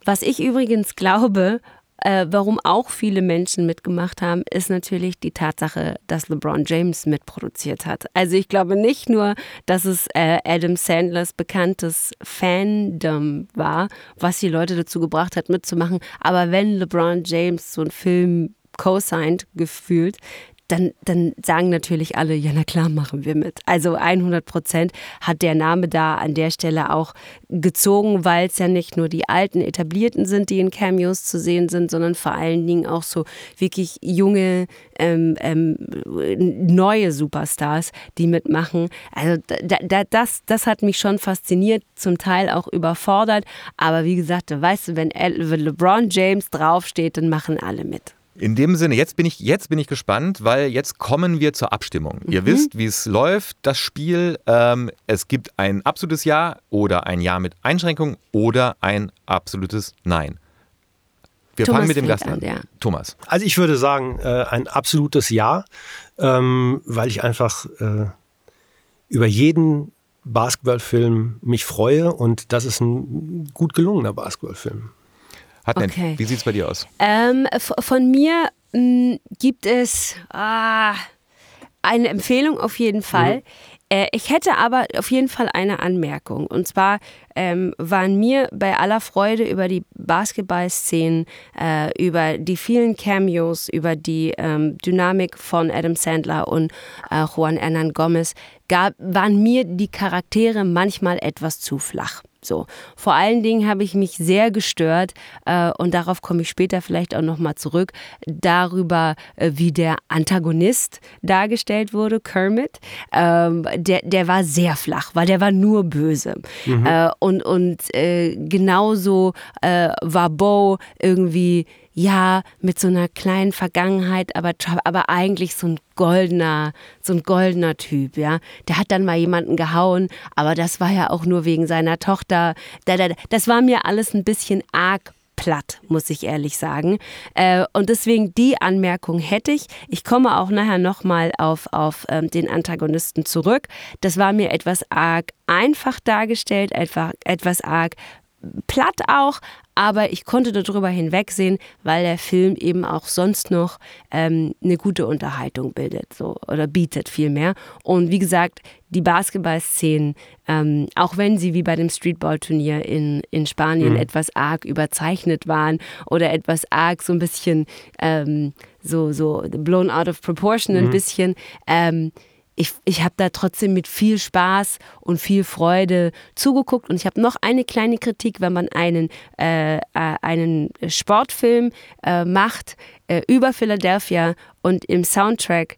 Was ich übrigens glaube, äh, warum auch viele Menschen mitgemacht haben, ist natürlich die Tatsache, dass LeBron James mitproduziert hat. Also ich glaube nicht nur, dass es äh, Adam Sandlers bekanntes Fandom war, was die Leute dazu gebracht hat, mitzumachen, aber wenn LeBron James so einen Film co-signed gefühlt, dann, dann sagen natürlich alle, ja, na klar, machen wir mit. Also 100 Prozent hat der Name da an der Stelle auch gezogen, weil es ja nicht nur die alten Etablierten sind, die in Cameos zu sehen sind, sondern vor allen Dingen auch so wirklich junge, ähm, ähm, neue Superstars, die mitmachen. Also da, da, das, das hat mich schon fasziniert, zum Teil auch überfordert. Aber wie gesagt, weißt du, wenn, LeBron James draufsteht, dann machen alle mit. In dem Sinne, jetzt bin ich, jetzt bin ich gespannt, weil jetzt kommen wir zur Abstimmung. Mhm. Ihr wisst, wie es läuft, das Spiel. Ähm, es gibt ein absolutes Ja oder ein Ja mit Einschränkung oder ein absolutes Nein. Wir Thomas fangen mit dem Gast an. an. Ja. Thomas. Also ich würde sagen, äh, ein absolutes Ja, ähm, weil ich einfach äh, über jeden Basketballfilm mich freue und das ist ein gut gelungener Basketballfilm. Hartnett, okay. wie sieht es bei dir aus? Ähm, von mir mh, hm, gibt es ah, eine Empfehlung auf jeden Fall. Mhm. Äh, ich hätte aber auf jeden Fall eine Anmerkung. Und zwar ähm, waren mir bei aller Freude über die Basketballszenen, äh, über die vielen Cameos, über die ähm, Dynamik von Adam Sandler und äh, Juan Hernan Gomez, gab, waren mir die Charaktere manchmal etwas zu flach. So. Vor allen Dingen habe ich mich sehr gestört, äh, und darauf komme ich später vielleicht auch nochmal zurück, darüber, äh, wie der Antagonist dargestellt wurde, Kermit. Ähm, der, der war sehr flach, weil der war nur böse. Mhm. Äh, und und äh, genauso äh, war Bo irgendwie ja, mit so einer kleinen Vergangenheit, aber, aber eigentlich so ein goldener, so ein goldener Typ, ja. Der hat dann mal jemanden gehauen, aber das war ja auch nur wegen seiner Tochter. Das war mir alles ein bisschen arg platt, muss ich ehrlich sagen. Äh, und deswegen die Anmerkung hätte ich. Ich komme auch nachher nochmal auf, auf ähm, den Antagonisten zurück. Das war mir etwas arg einfach dargestellt, etwa, etwas arg platt auch, aber ich konnte darüber hinwegsehen, weil der Film eben auch sonst noch ähm, eine gute Unterhaltung bildet so, oder bietet vielmehr. Und wie gesagt, die Basketballszenen, ähm, auch wenn sie wie bei dem Streetball-Turnier in, in Spanien mhm. etwas arg überzeichnet waren oder etwas arg so ein bisschen ähm, so, so blown out of proportion ein mhm. bisschen, ähm, ich, ich habe da trotzdem mit viel Spaß und viel Freude zugeguckt. Und ich habe noch eine kleine Kritik, wenn man einen, äh, äh, einen Sportfilm äh, macht äh, über Philadelphia und im Soundtrack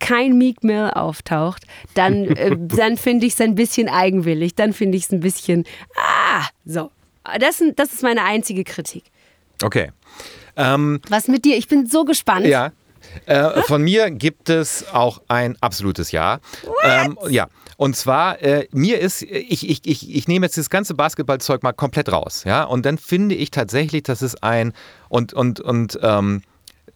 kein Meek Mill auftaucht, dann, äh, dann finde ich es ein bisschen eigenwillig. Dann finde ich es ein bisschen, ah, so. Das, das ist meine einzige Kritik. Okay. Ähm, Was mit dir? Ich bin so gespannt. Ja, äh, von mir gibt es auch ein absolutes Ja. Ähm, ja. Und zwar, äh, mir ist, ich, ich, ich, ich nehme jetzt das ganze Basketballzeug mal komplett raus, ja. Und dann finde ich tatsächlich, dass es ein und, und, und ähm,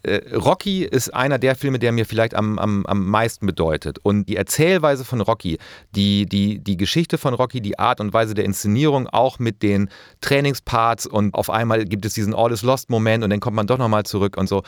äh, Rocky ist einer der Filme, der mir vielleicht am, am, am meisten bedeutet. Und die Erzählweise von Rocky, die, die, die Geschichte von Rocky, die Art und Weise der Inszenierung, auch mit den Trainingsparts und auf einmal gibt es diesen All is Lost Moment und dann kommt man doch nochmal zurück und so.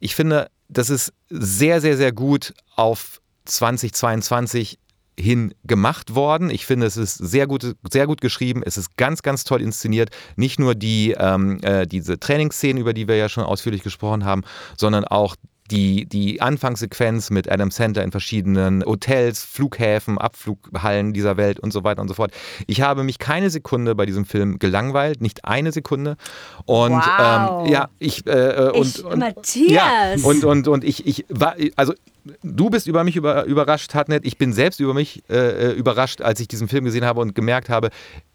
Ich finde, das ist sehr, sehr, sehr gut auf 2022 hin gemacht worden. Ich finde, es ist sehr gut, sehr gut geschrieben. Es ist ganz, ganz toll inszeniert. Nicht nur die, ähm, äh, diese Trainingsszenen, über die wir ja schon ausführlich gesprochen haben, sondern auch die, die Anfangssequenz mit Adam Center in verschiedenen Hotels, Flughäfen, Abflughallen dieser Welt und so weiter und so fort. Ich habe mich keine Sekunde bei diesem Film gelangweilt, nicht eine Sekunde. Und wow. ähm, ja, ich, äh, äh und, ich, und, Matthias. Ja, und, und, und ich, ich war, also du bist über mich über, überrascht, Hartnett. Ich bin selbst über mich äh, äh, überrascht, als ich diesen Film gesehen habe und gemerkt habe,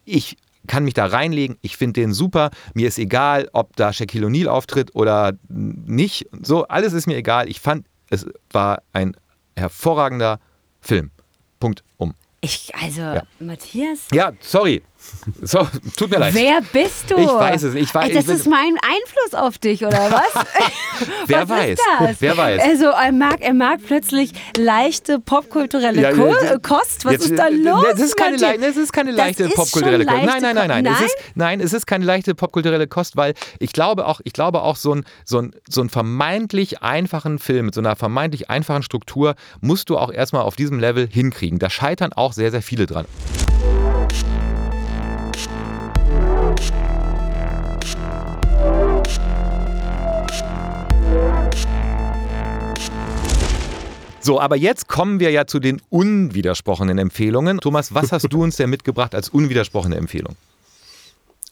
ich kann mich da reinlegen. Ich finde den super. Mir ist egal, ob da Shaquille O'Neal auftritt oder nicht. So, alles ist mir egal. Ich fand, es war ein hervorragender Film. Punkt um. Ich, also, ja. Matthias. Ja, sorry. So, tut mir leid. Wer bist du? Ich weiß es. Ich weiß, das ist mein Einfluss auf dich, oder was? Wer was weiß? Wer weiß? Also er mag, er mag plötzlich leichte popkulturelle ja, Ko Kost. Was jetzt, ist da los? Das ist keine, das ist keine leichte popkulturelle Kost. Nein, nein, nein, nein. nein? Es ist, nein, es ist keine leichte popkulturelle Kost, weil ich glaube auch, ich glaube auch so ein, so ein, so ein vermeintlich einfachen Film mit so einer vermeintlich einfachen Struktur musst du auch erstmal auf diesem Level hinkriegen. Da scheitern auch sehr, sehr viele dran. So, aber jetzt kommen wir ja zu den unwidersprochenen Empfehlungen. Thomas, was hast du uns denn mitgebracht als unwidersprochene Empfehlung?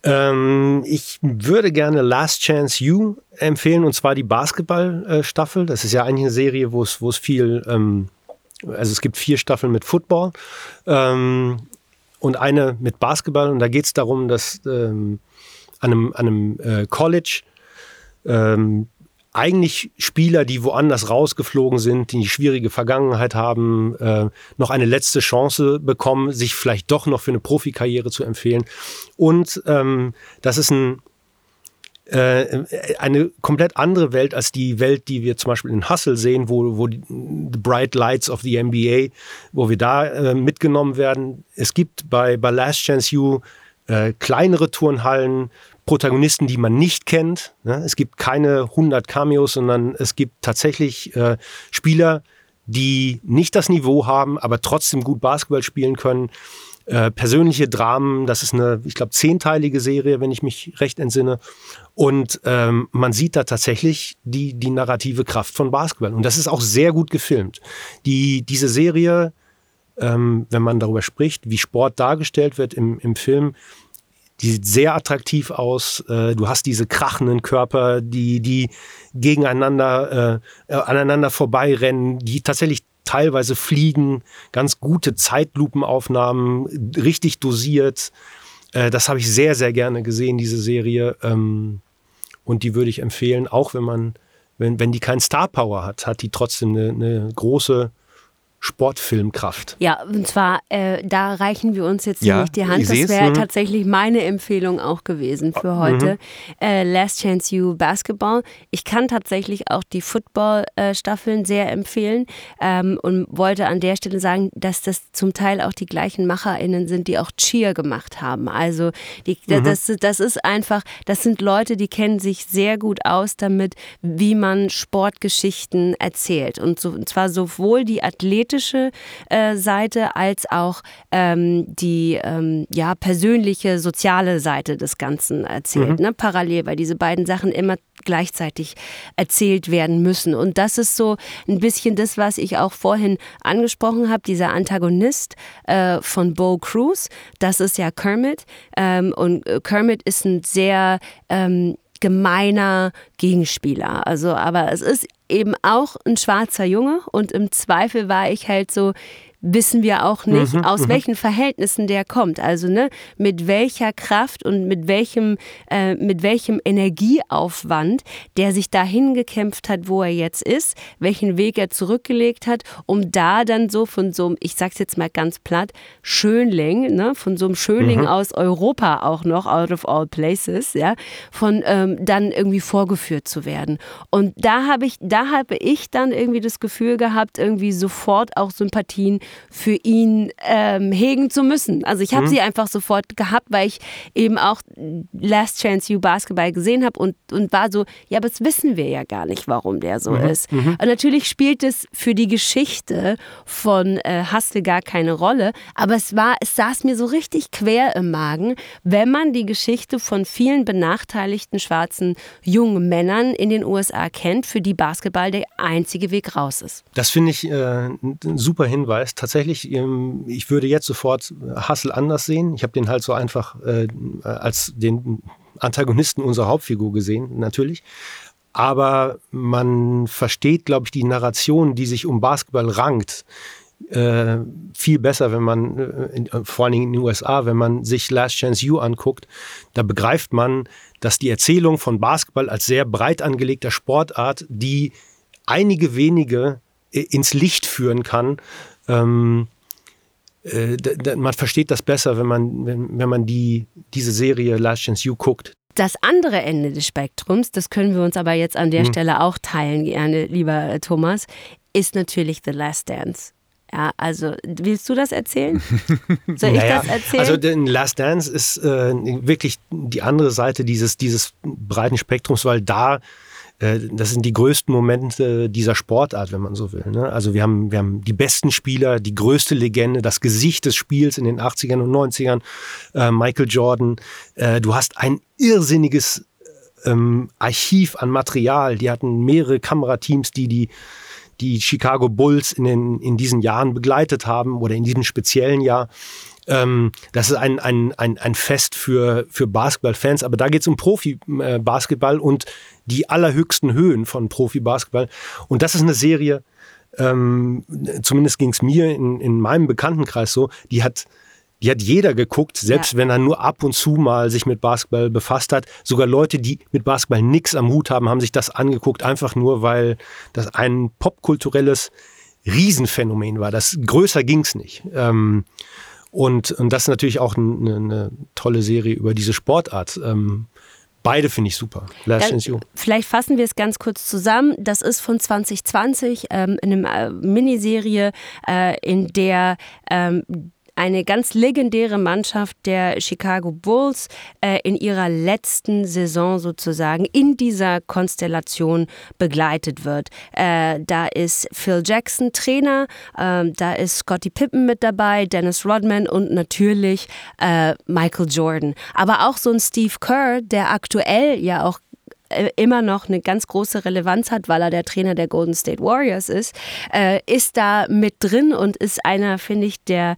Ähm, ich würde gerne Last Chance You empfehlen, und zwar die Basketball-Staffel. Das ist ja eigentlich eine Serie, wo es, wo es viel, ähm, also es gibt vier Staffeln mit Football ähm, und eine mit Basketball. Und da geht es darum, dass an einem, an einem äh, College eigentlich Spieler, die woanders rausgeflogen sind, die eine schwierige Vergangenheit haben, äh, noch eine letzte Chance bekommen, sich vielleicht doch noch für eine Profikarriere zu empfehlen. Und ähm, das ist ein, äh, eine komplett andere Welt als die Welt, die wir zum Beispiel in Hustle sehen, wo, wo die Bright Lights of the NBA, wo wir da äh, mitgenommen werden. Es gibt bei, bei Last Chance You äh, kleinere Turnhallen, Protagonisten, die man nicht kennt. Ne? Es gibt keine 100 Cameos, sondern es gibt tatsächlich äh, Spieler, die nicht das Niveau haben, aber trotzdem gut Basketball spielen können. Äh, persönliche Dramen, das ist eine, ich glaube, zehnteilige Serie, wenn ich mich recht entsinne. Und ähm, man sieht da tatsächlich die, die narrative Kraft von Basketball. Und das ist auch sehr gut gefilmt. Die, diese Serie, ähm, wenn man darüber spricht, wie Sport dargestellt wird im, im Film, die sieht sehr attraktiv aus. Äh, du hast diese krachenden Körper, die, die gegeneinander, äh, äh, aneinander vorbeirennen, die tatsächlich teilweise fliegen, ganz gute Zeitlupenaufnahmen, richtig dosiert. Äh, das habe ich sehr, sehr gerne gesehen, diese Serie. Ähm, und die würde ich empfehlen, auch wenn man, wenn, wenn die kein Star Power hat, hat die trotzdem eine, eine große Sportfilmkraft. Ja, und zwar, äh, da reichen wir uns jetzt ja, nicht die Hand. Das wäre tatsächlich meine Empfehlung auch gewesen für mhm. heute. Mhm. Äh, Last Chance You Basketball. Ich kann tatsächlich auch die Football-Staffeln äh, sehr empfehlen ähm, und wollte an der Stelle sagen, dass das zum Teil auch die gleichen MacherInnen sind, die auch Cheer gemacht haben. Also die, mhm. das, das ist einfach, das sind Leute, die kennen sich sehr gut aus damit, wie man Sportgeschichten erzählt. Und, so, und zwar sowohl die Athleten politische äh, Seite als auch ähm, die ähm, ja, persönliche, soziale Seite des Ganzen erzählt. Mhm. Ne? Parallel, weil diese beiden Sachen immer gleichzeitig erzählt werden müssen. Und das ist so ein bisschen das, was ich auch vorhin angesprochen habe, dieser Antagonist äh, von Bo Cruz. Das ist ja Kermit. Ähm, und Kermit ist ein sehr ähm, gemeiner Gegenspieler. Also, aber es ist eben auch ein schwarzer Junge und im Zweifel war ich halt so, wissen wir auch nicht, mhm, aus mhm. welchen Verhältnissen der kommt. Also ne, mit welcher Kraft und mit welchem, äh, mit welchem Energieaufwand der sich dahin gekämpft hat, wo er jetzt ist, welchen Weg er zurückgelegt hat, um da dann so von so einem, ich sag's jetzt mal ganz platt, Schönling, ne, von so einem Schönling mhm. aus Europa auch noch, out of all places, ja, von ähm, dann irgendwie vorgeführt zu werden. Und da habe ich, da habe ich dann irgendwie das Gefühl gehabt, irgendwie sofort auch Sympathien für ihn ähm, hegen zu müssen. Also ich habe mhm. sie einfach sofort gehabt, weil ich eben auch Last Chance You Basketball gesehen habe und, und war so, ja, aber das wissen wir ja gar nicht, warum der so mhm. ist. Mhm. Und natürlich spielt es für die Geschichte von äh, Hustle gar keine Rolle, aber es war, es saß mir so richtig quer im Magen, wenn man die Geschichte von vielen benachteiligten schwarzen jungen Männern in den USA kennt, für die Basketball der einzige Weg raus ist. Das finde ich äh, ein super Hinweis tatsächlich, ähm, ich würde jetzt sofort Hassel anders sehen. Ich habe den halt so einfach äh, als den Antagonisten unserer Hauptfigur gesehen, natürlich. Aber man versteht, glaube ich, die Narration, die sich um Basketball rankt, äh, viel besser, wenn man, äh, äh, vor allen Dingen in den USA, wenn man sich Last Chance U anguckt, da begreift man, dass die Erzählung von Basketball als sehr breit angelegter Sportart, die einige wenige äh, ins Licht führen kann, ähm, äh, man versteht das besser, wenn man, wenn, wenn man die, diese Serie Last Chance You guckt. Das andere Ende des Spektrums, das können wir uns aber jetzt an der hm. Stelle auch teilen, gerne, lieber äh, Thomas, ist natürlich The Last Dance. Ja, also willst du das erzählen? Soll ich naja, das erzählen? Also den Last Dance ist äh, wirklich die andere Seite dieses, dieses breiten Spektrums, weil da äh, das sind die größten Momente dieser Sportart, wenn man so will. Ne? Also wir haben, wir haben die besten Spieler, die größte Legende, das Gesicht des Spiels in den 80ern und 90ern, äh, Michael Jordan. Äh, du hast ein irrsinniges ähm, Archiv an Material. Die hatten mehrere Kamerateams, die die die Chicago Bulls in, den, in diesen Jahren begleitet haben oder in diesem speziellen Jahr. Ähm, das ist ein, ein, ein, ein Fest für, für Basketballfans, aber da geht es um Profi-Basketball und die allerhöchsten Höhen von Profi-Basketball. Und das ist eine Serie, ähm, zumindest ging es mir in, in meinem Bekanntenkreis so, die hat die hat jeder geguckt, selbst ja. wenn er nur ab und zu mal sich mit Basketball befasst hat. Sogar Leute, die mit Basketball nichts am Hut haben, haben sich das angeguckt, einfach nur, weil das ein popkulturelles Riesenphänomen war. Das größer ging's nicht. Ähm, und, und das ist natürlich auch eine, eine tolle Serie über diese Sportart. Ähm, Beide finde ich super. Last Dann. Vielleicht fassen wir es ganz kurz zusammen. Das ist von 2020 ähm, in einer äh, Miniserie, äh, in der ähm, eine ganz legendäre Mannschaft der Chicago Bulls äh, in ihrer letzten Saison sozusagen in dieser Konstellation begleitet wird. Äh, da ist Phil Jackson Trainer, äh, da ist Scottie Pippen mit dabei, Dennis Rodman und natürlich äh, Michael Jordan. Aber auch so ein Steve Kerr, der aktuell ja auch äh, immer noch eine ganz große Relevanz hat, weil er der Trainer der Golden State Warriors ist, äh, ist da mit drin und ist einer, finde ich, der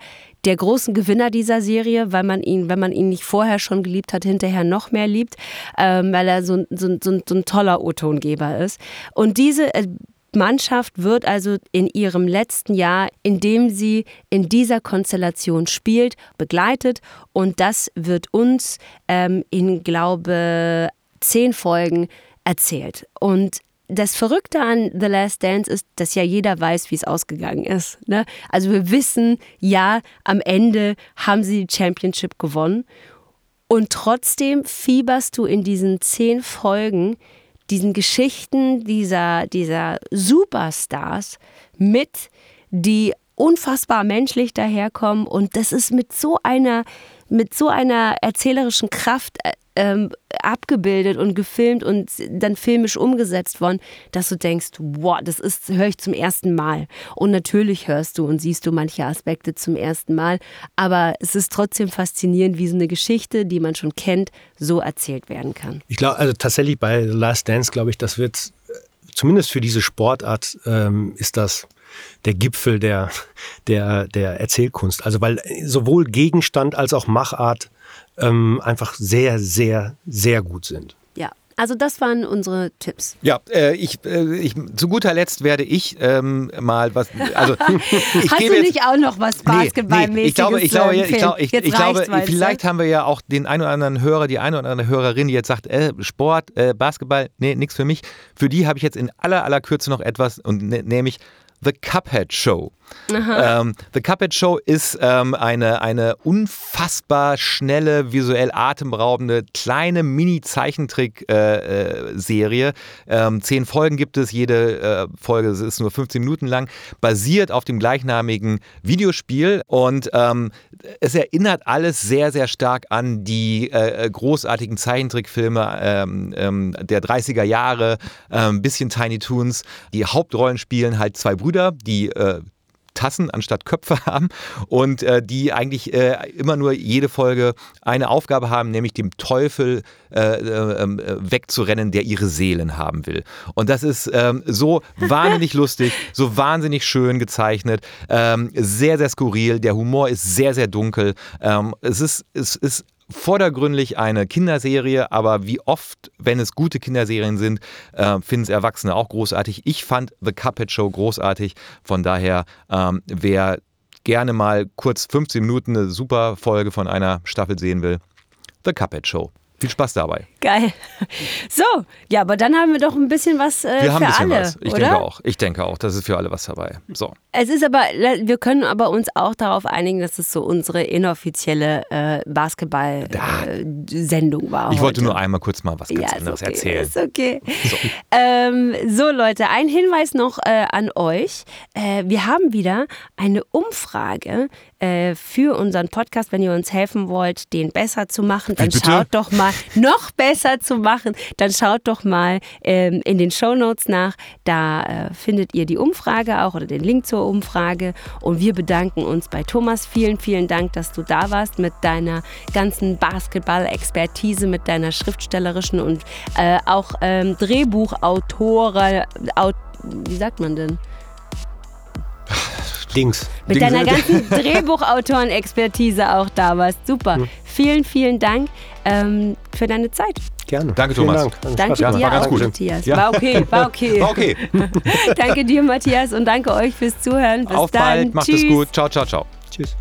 der großen Gewinner dieser Serie, weil man ihn, wenn man ihn nicht vorher schon geliebt hat, hinterher noch mehr liebt, ähm, weil er so, so, so, so ein toller O-Tongeber ist. Und diese äh, Mannschaft wird also in ihrem letzten Jahr, in dem sie in dieser Konstellation spielt, begleitet und das wird uns ähm, in, glaube zehn Folgen erzählt. Und das Verrückte an The Last Dance ist, dass ja jeder weiß, wie es ausgegangen ist. Ne? Also wir wissen, ja, am Ende haben sie die Championship gewonnen. Und trotzdem fieberst du in diesen zehn Folgen diesen Geschichten dieser, dieser Superstars mit, die unfassbar menschlich daherkommen. Und das ist mit so einer, mit so einer erzählerischen Kraft äh, ähm, abgebildet und gefilmt und dann filmisch umgesetzt worden, dass du denkst, wow, das ist, höre ich zum ersten Mal. Und natürlich hörst du und siehst du manche Aspekte zum ersten Mal, aber es ist trotzdem faszinierend, wie so eine Geschichte, die man schon kennt, so erzählt werden kann. Ich glaube, also tatsächlich bei The Last Dance, glaube ich, das wird zumindest für diese Sportart ähm, ist das der Gipfel der, der, der Erzählkunst. Also weil sowohl Gegenstand als auch Machart ähm, einfach sehr, sehr, sehr gut sind. Ja. Also das waren unsere Tipps. Ja, äh, ich, äh, ich, zu guter Letzt werde ich ähm, mal was. Also ich Hast du jetzt, nicht auch noch was Basketballmäßiges nee, nee, ich glaube, ich glaube, ich, glaube, ich, ich glaube vielleicht haben wir ja auch den einen oder anderen Hörer, die eine oder andere Hörerin, die jetzt sagt, äh, Sport, äh, Basketball, nee, nichts für mich. Für die habe ich jetzt in aller aller Kürze noch etwas und ne, nämlich The Cuphead Show. Ähm, The Cuphead Show ist ähm, eine, eine unfassbar schnelle, visuell atemberaubende, kleine Mini-Zeichentrick-Serie. Äh, äh, ähm, zehn Folgen gibt es, jede äh, Folge ist nur 15 Minuten lang, basiert auf dem gleichnamigen Videospiel und ähm, es erinnert alles sehr, sehr stark an die äh, äh, großartigen Zeichentrickfilme ähm, ähm, der 30er Jahre, ein bisschen Tiny Toons. Die Hauptrollen spielen halt zwei Brüder, die äh, Tassen anstatt Köpfe haben und äh, die eigentlich äh, immer nur jede Folge eine Aufgabe haben, nämlich dem Teufel äh, äh ähm, wegzurennen, der ihre Seelen haben will. Und das ist ähm, so wahnsinnig lustig, so wahnsinnig schön gezeichnet, ähm, sehr, sehr skurril. Der Humor ist sehr, sehr dunkel. Ähm, es ist, es ist vordergründig eine Kinderserie, aber wie oft, wenn es gute Kinderserien sind, äh, finden es Erwachsene auch großartig. Ich fand The Cuphead Show großartig. Von daher, ähm, wer gerne mal kurz 15 Minuten eine super Folge von einer Staffel sehen will, The Cuphead Show. Viel Spaß dabei. Geil. So, ja, aber dann haben wir doch ein bisschen was äh, wir haben für ein bisschen alle. Was. Ich oder? denke auch. Ich denke auch, das ist für alle was dabei. So. Es ist aber, wir können aber uns auch darauf einigen, dass es so unsere inoffizielle äh, Basketball-Sendung äh, war. Ich heute. wollte nur einmal kurz mal was ganz ja, anderes okay, erzählen. Ist okay. So, ähm, so Leute, ein Hinweis noch äh, an euch. Äh, wir haben wieder eine Umfrage äh, für unseren Podcast. Wenn ihr uns helfen wollt, den besser zu machen, dann schaut doch mal noch besser zu machen, dann schaut doch mal ähm, in den Show Notes nach. Da äh, findet ihr die Umfrage auch oder den Link zur Umfrage. Und wir bedanken uns bei Thomas. Vielen, vielen Dank, dass du da warst mit deiner ganzen Basketball-Expertise, mit deiner schriftstellerischen und äh, auch ähm, Drehbuchautoren. Aut wie sagt man denn? Dings. Mit Dings. deiner ganzen Drehbuchautoren-Expertise auch da warst. Super. Mhm. Vielen, vielen Dank ähm, für deine Zeit. Gerne. Danke, Thomas. Dank. Danke ja, dir war auch, Matthias. Ja. War okay, war okay. War okay. danke dir, Matthias, und danke euch fürs Zuhören. Bis Auf dann. bald, macht Tschüss. es gut. Ciao, ciao, ciao. Tschüss.